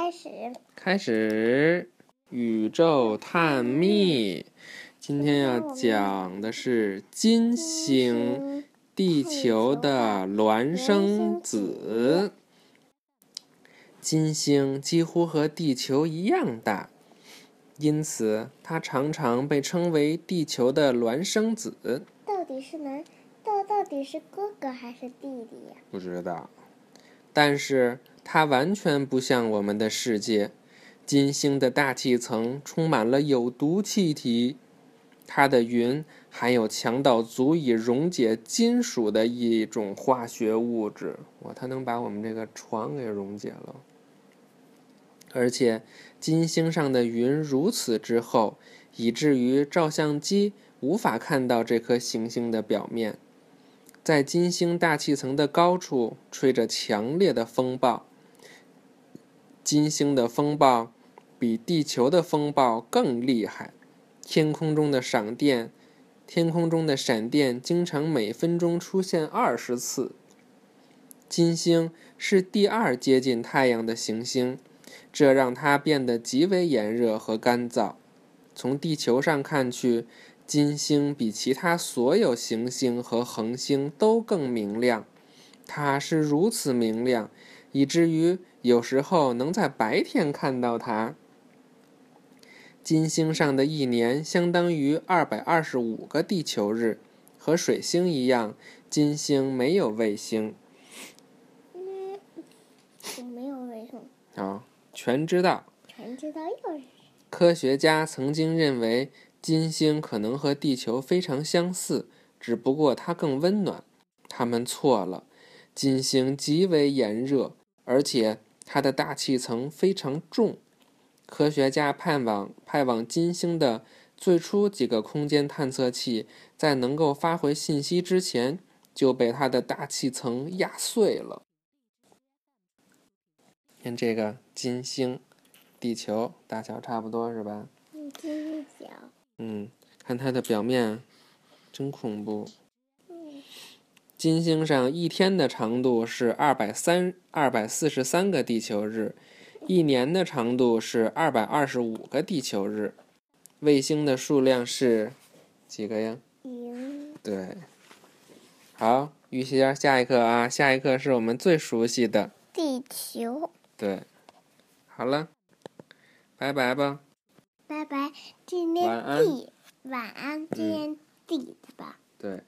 开始，开始宇宙探秘。今天要讲的是金星、地球的孪生子。金星几乎和地球一样大，因此它常常被称为地球的孪生子。到底是男，到到底是哥哥还是弟弟呀？不知道，但是它完全不像我们的世界。金星的大气层充满了有毒气体，它的云含有强到足以溶解金属的一种化学物质。哇，它能把我们这个床给溶解了。而且，金星上的云如此之厚，以至于照相机无法看到这颗行星的表面。在金星大气层的高处，吹着强烈的风暴。金星的风暴比地球的风暴更厉害，天空中的闪电，天空中的闪电经常每分钟出现二十次。金星是第二接近太阳的行星。这让它变得极为炎热和干燥。从地球上看去，金星比其他所有行星和恒星都更明亮。它是如此明亮，以至于有时候能在白天看到它。金星上的一年相当于二百二十五个地球日。和水星一样，金星没有卫星。嗯，没有卫星。啊。全知道。全知道又是科学家曾经认为金星可能和地球非常相似，只不过它更温暖。他们错了。金星极为炎热，而且它的大气层非常重。科学家盼望派往金星的最初几个空间探测器，在能够发回信息之前，就被它的大气层压碎了。看这个金星，地球大小差不多是吧？嗯，金小。嗯，看它的表面，真恐怖。嗯。金星上一天的长度是二百三二百四十三个地球日，一年的长度是二百二十五个地球日。卫星的数量是几个呀？零。对。好，玉溪下一课啊，下一课是我们最熟悉的地球。对，好了，拜拜吧。拜拜，今天地晚安，今天地的吧。对。